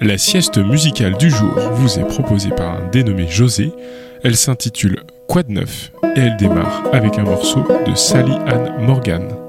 La sieste musicale du jour vous est proposée par un dénommé José. Elle s'intitule de neuf et elle démarre avec un morceau de Sally Ann Morgan.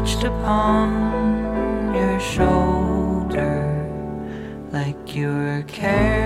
perched upon your shoulder like you were carrying.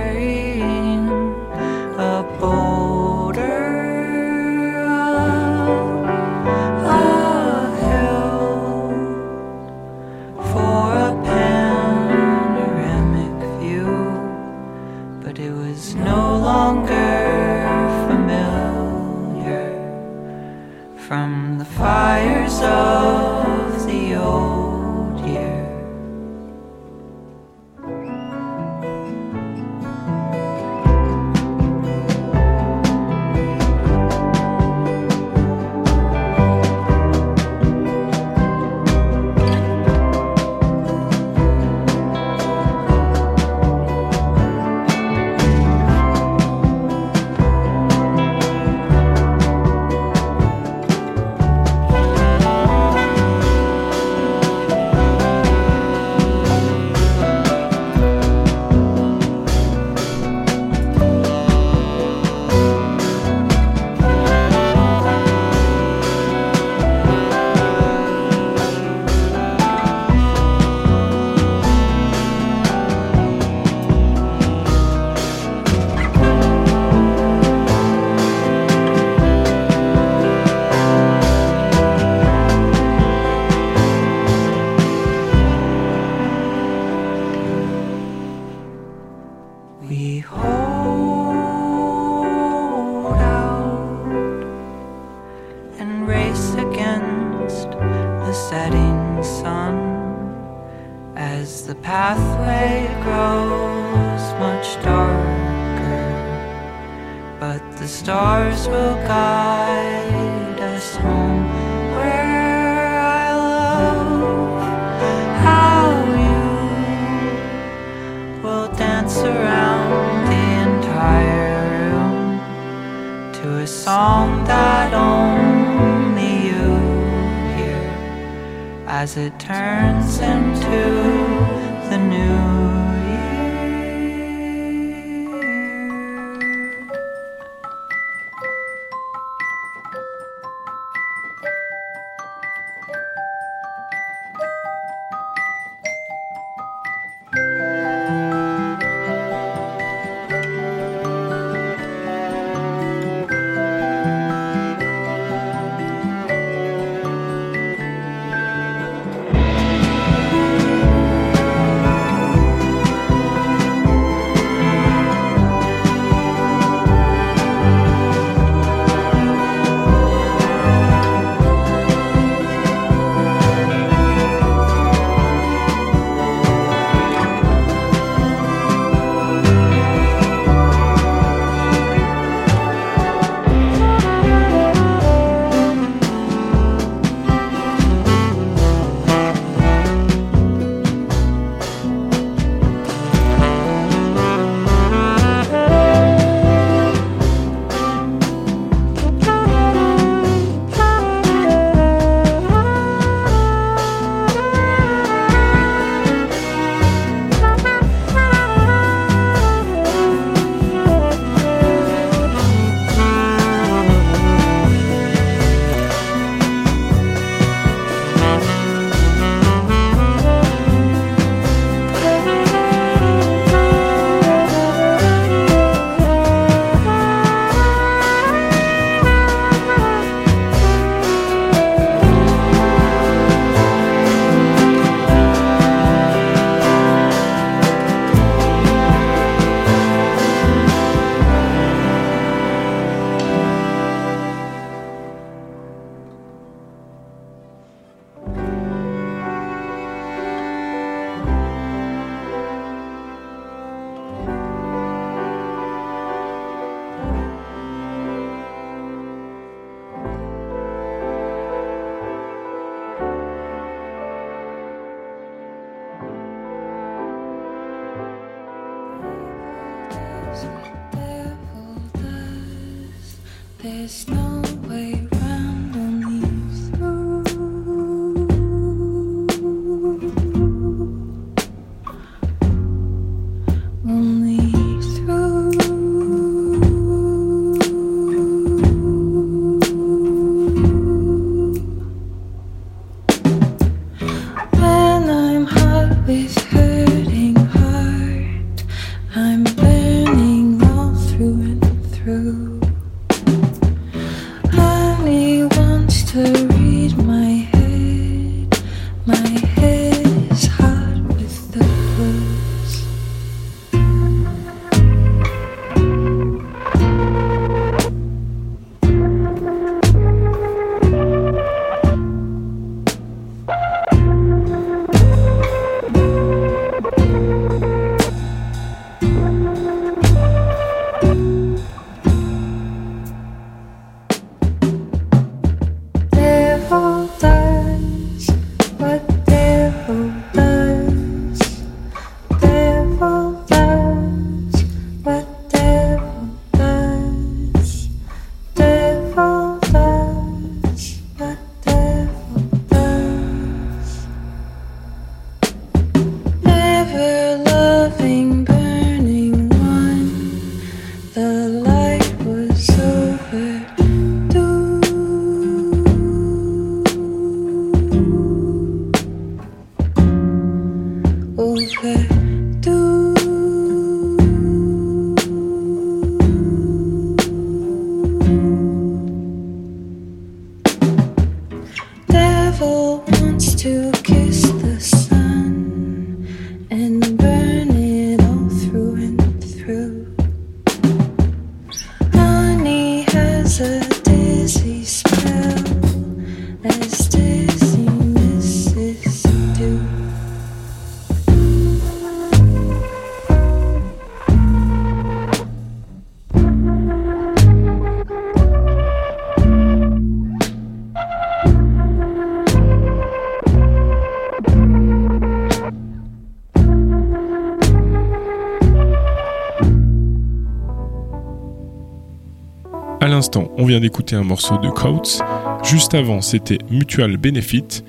On vient d'écouter un morceau de Coates. Juste avant, c'était Mutual Benefit.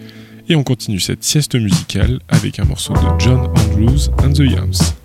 Et on continue cette sieste musicale avec un morceau de John Andrews and the Yams.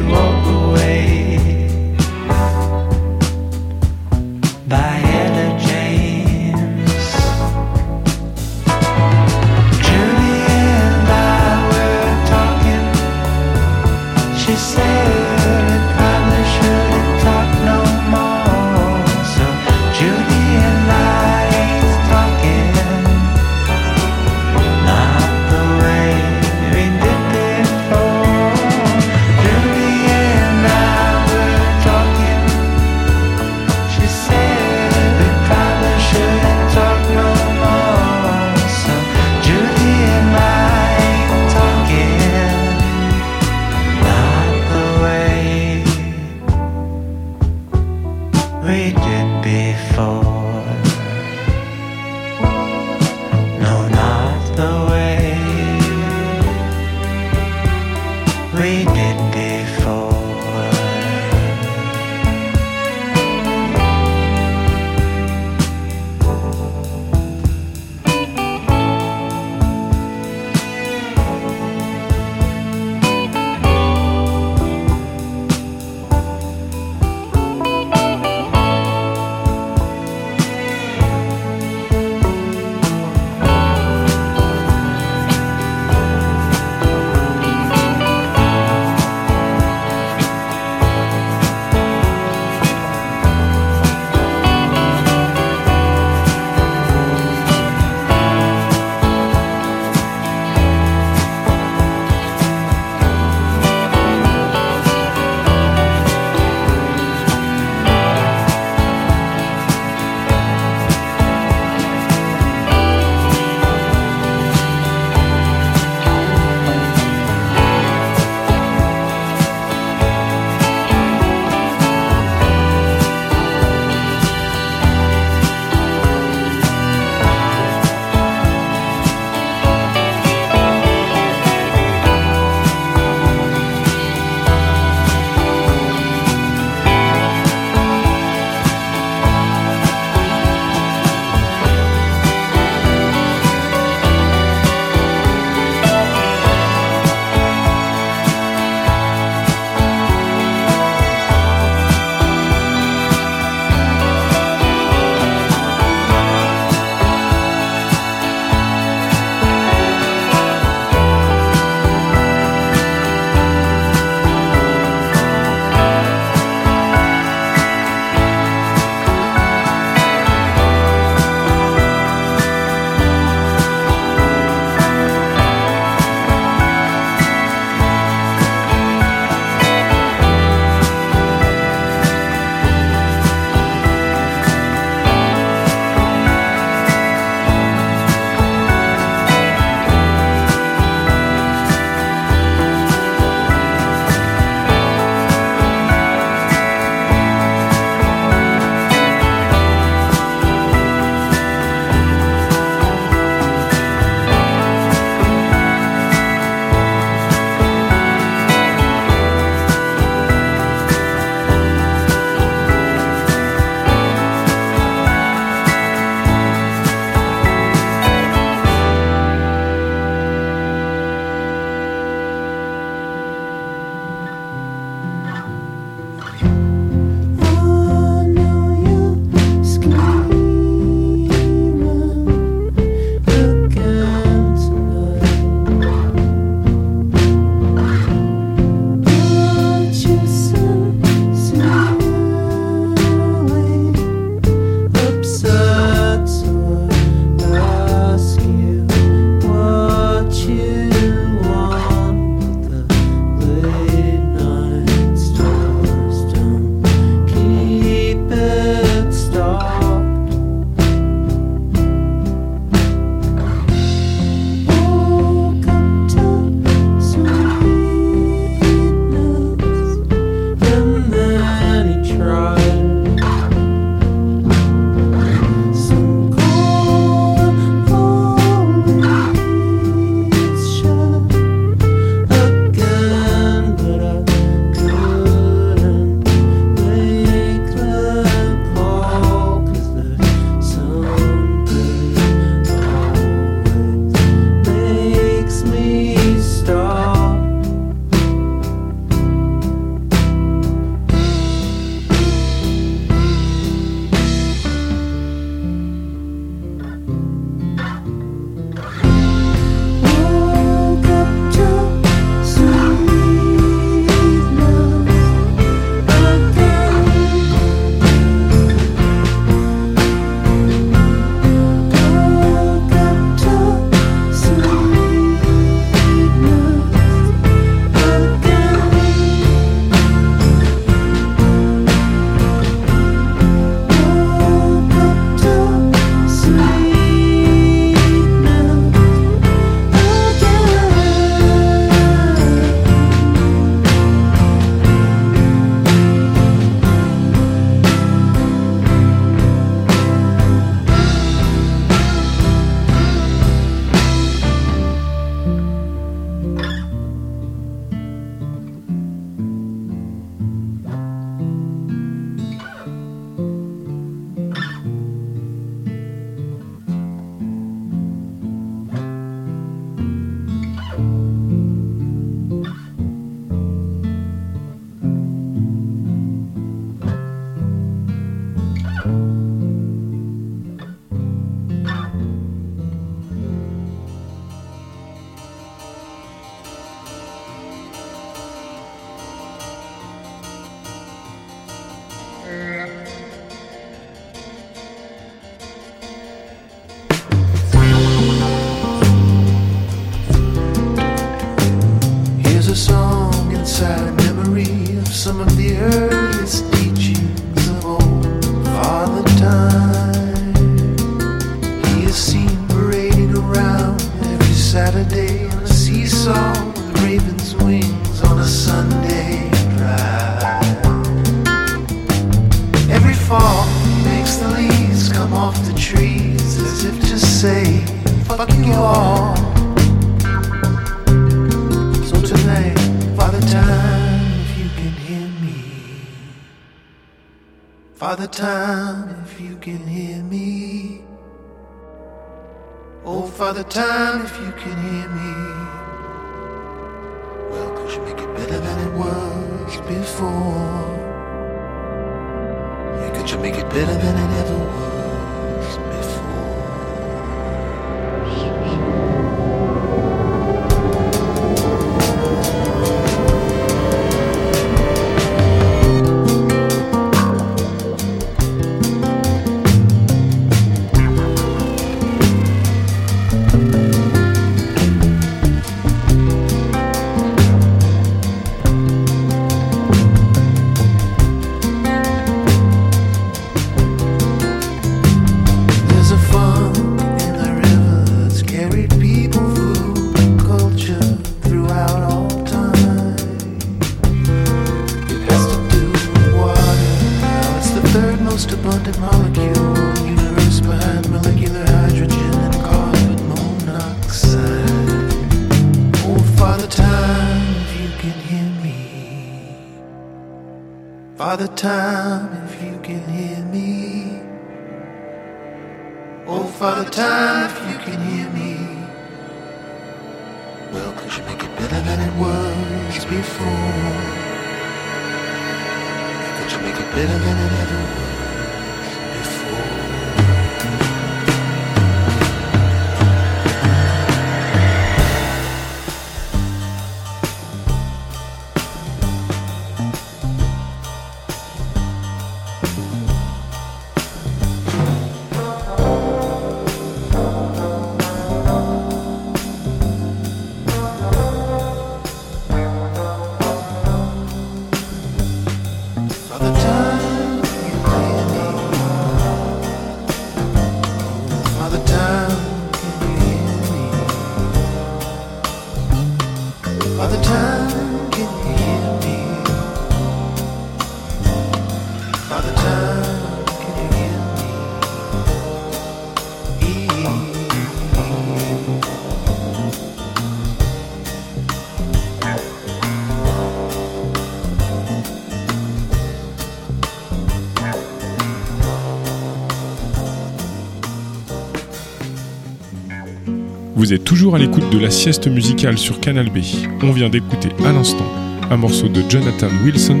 Vous êtes toujours à l'écoute de la sieste musicale sur Canal B. On vient d'écouter à l'instant un morceau de Jonathan Wilson.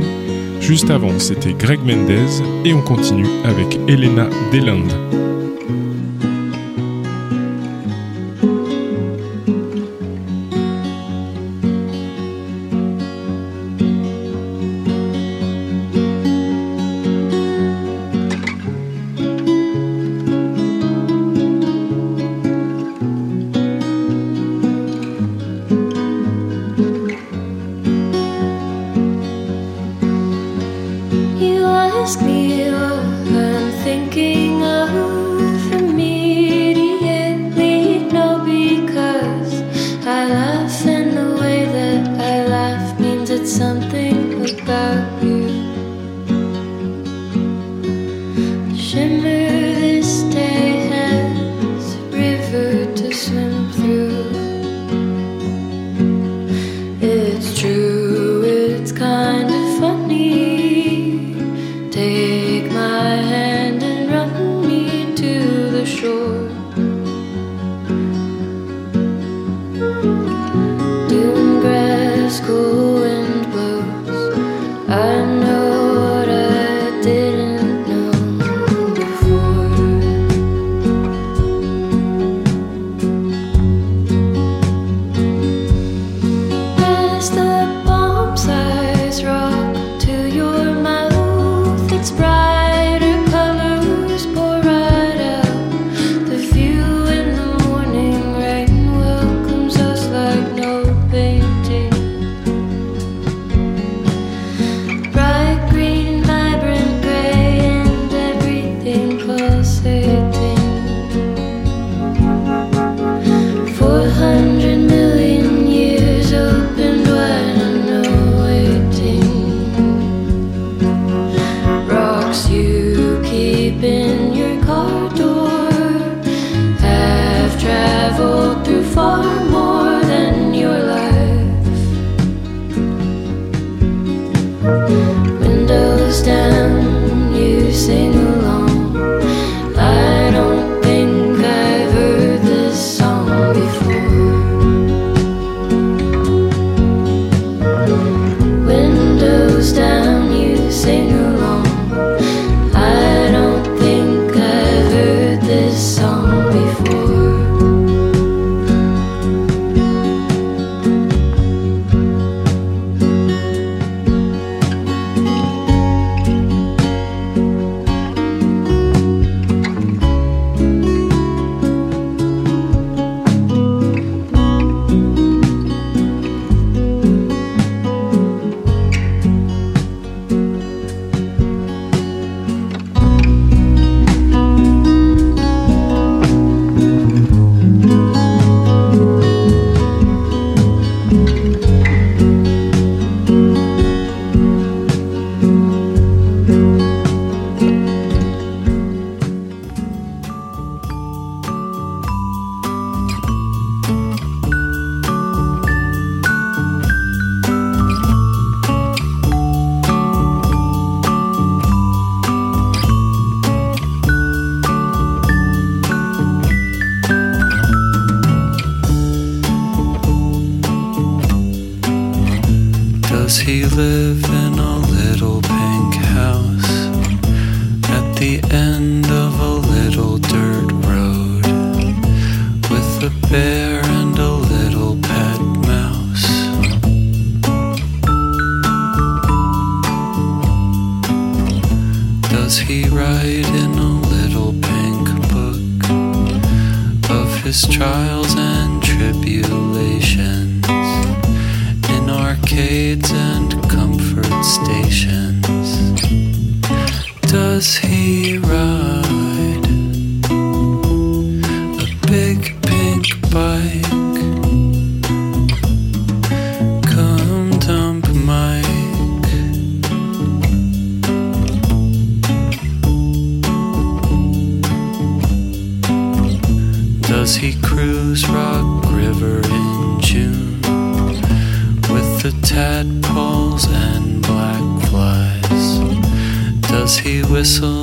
Juste avant, c'était Greg Mendez et on continue avec Elena Deland.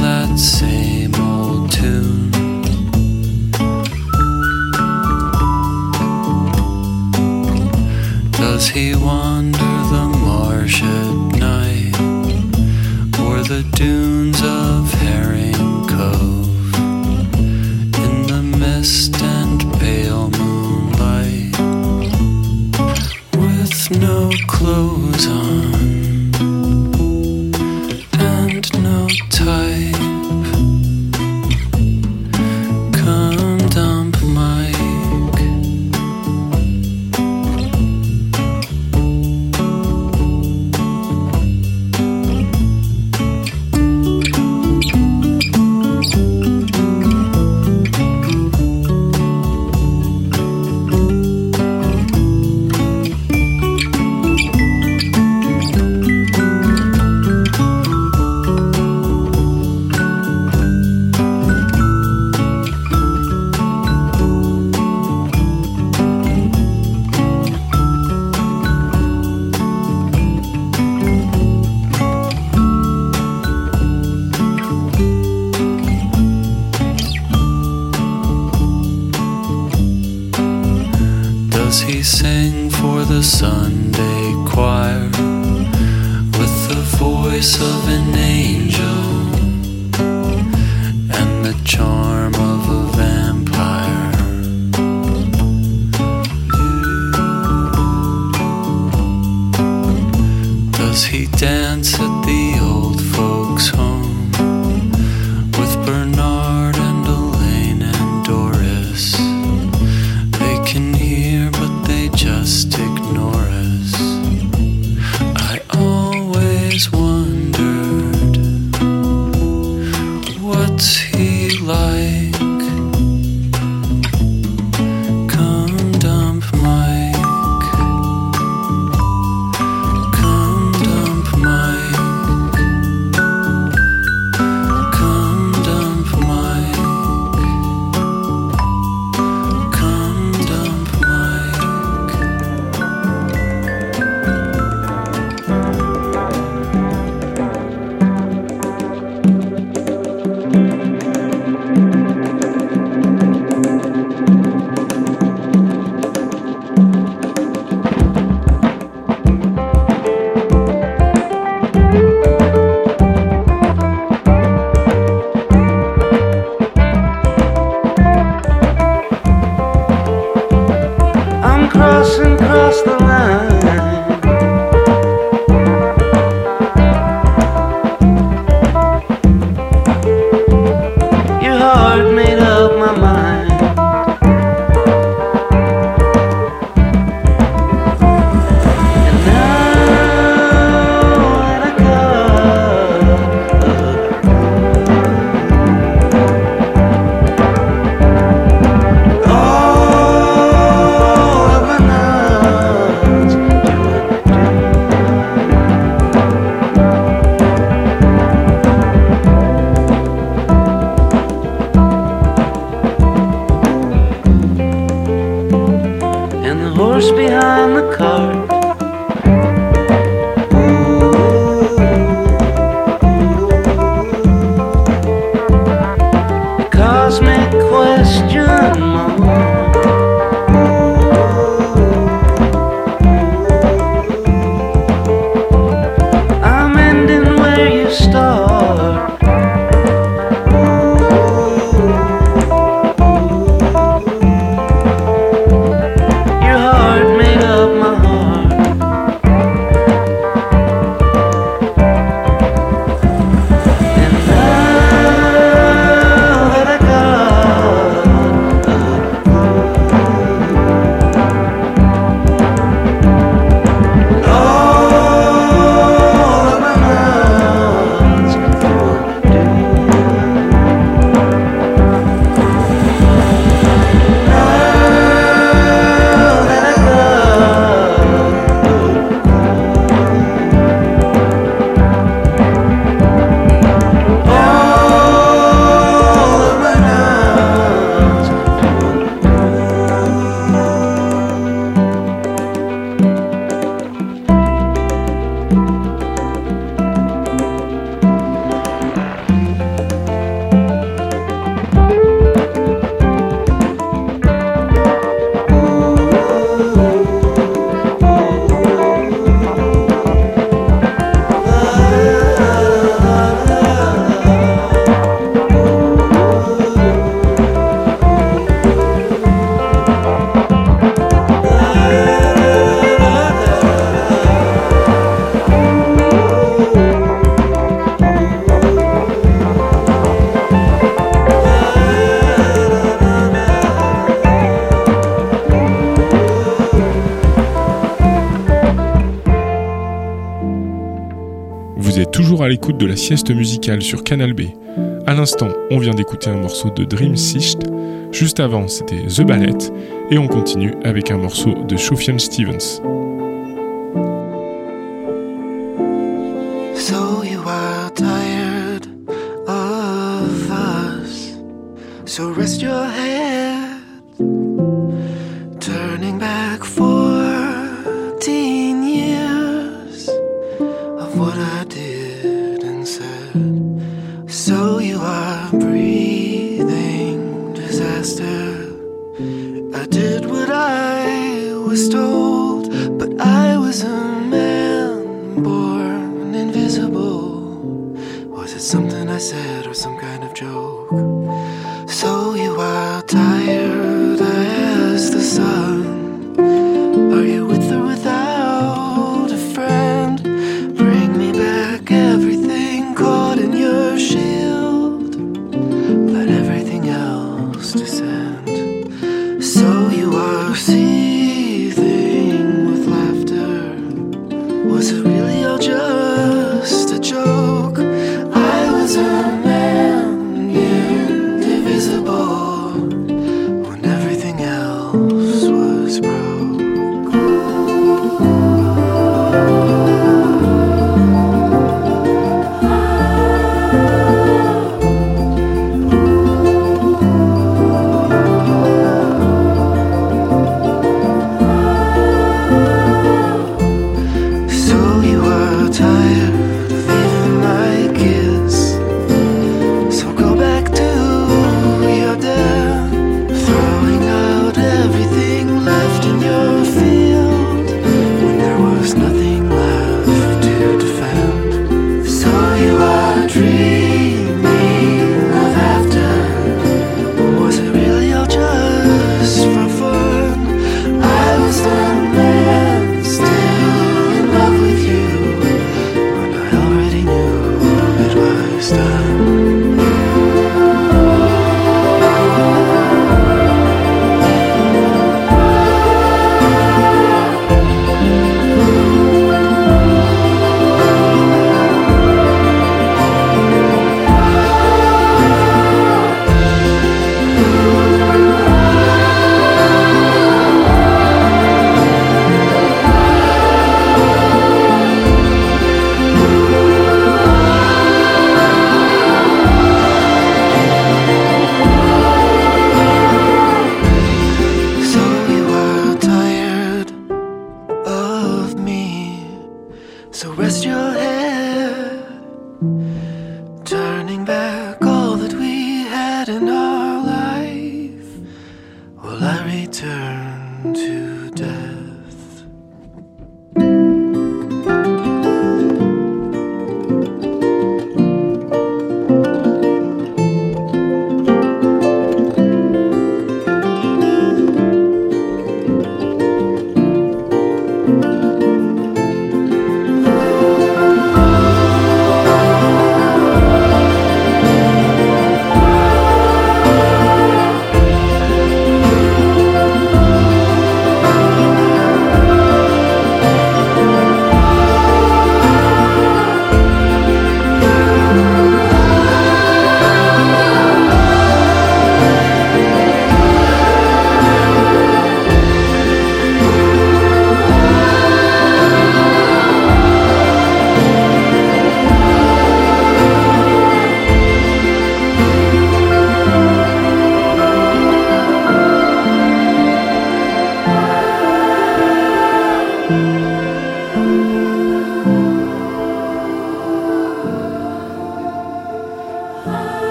that same old tune. Does he wander the marsh at night or the dunes of Herring Cove in the mist and pale moonlight with no clothes on? de la sieste musicale sur Canal B. À l'instant, on vient d'écouter un morceau de Dream Sicht. Juste avant, c'était The Ballet. Et on continue avec un morceau de Shofian Stevens.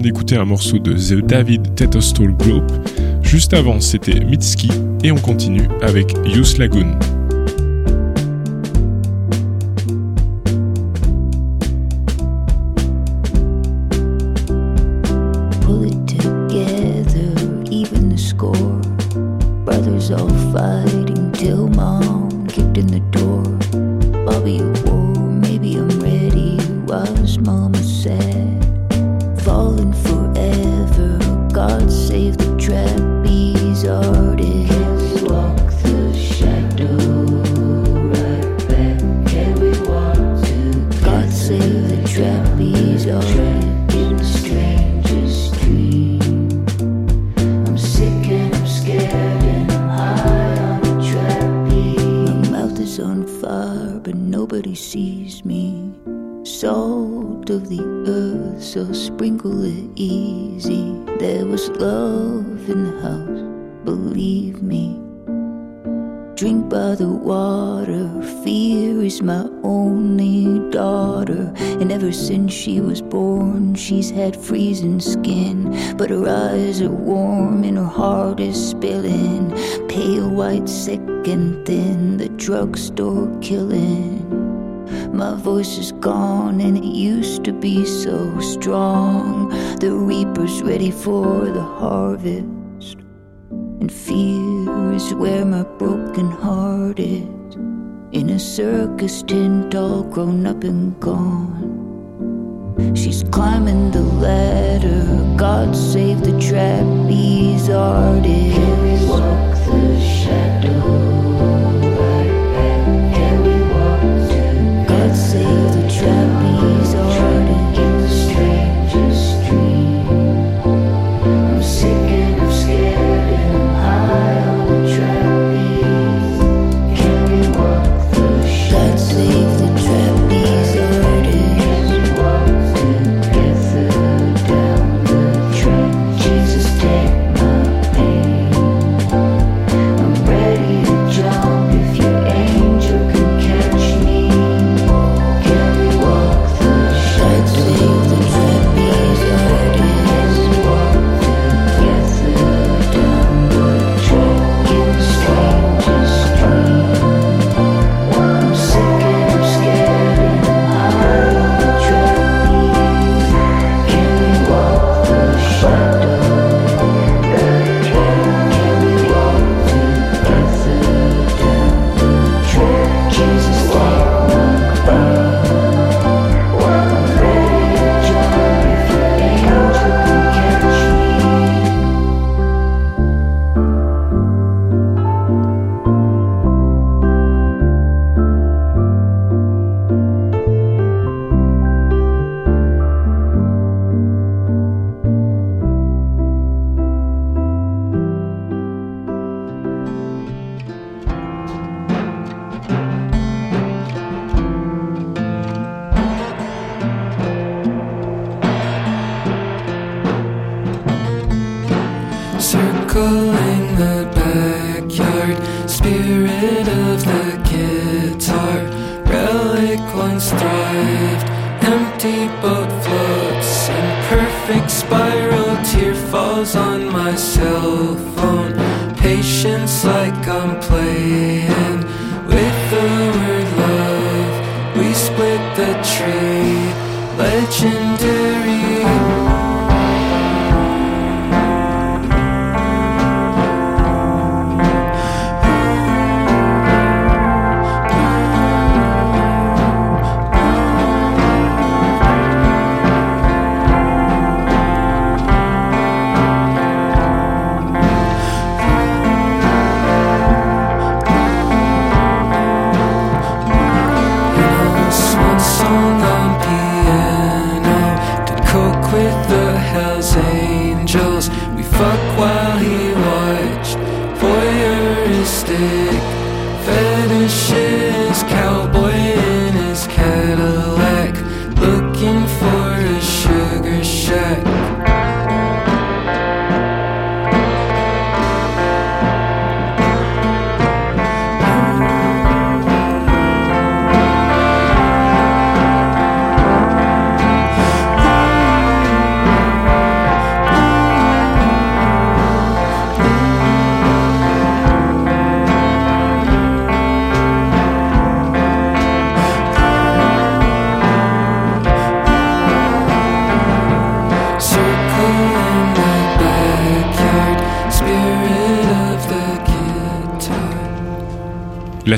D'écouter un morceau de The David Tetostall Group. Juste avant, c'était Mitski et on continue avec Youth Lagoon. Had freezing skin, but her eyes are warm and her heart is spilling. Pale white, sick and thin, the drugstore killing. My voice is gone and it used to be so strong. The reaper's ready for the harvest. And fear is where my broken heart is. In a circus tent, all grown up and gone. She's climbing the ladder. God save the trapeze artist. I'm with the word love. We split the tree, legendary.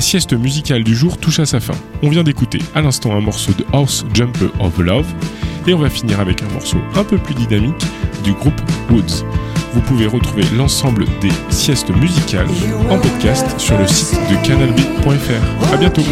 Sieste musicale du jour touche à sa fin. On vient d'écouter à l'instant un morceau de House Jumper of Love et on va finir avec un morceau un peu plus dynamique du groupe Woods. Vous pouvez retrouver l'ensemble des siestes musicales en podcast sur le site de canalb.fr. À bientôt.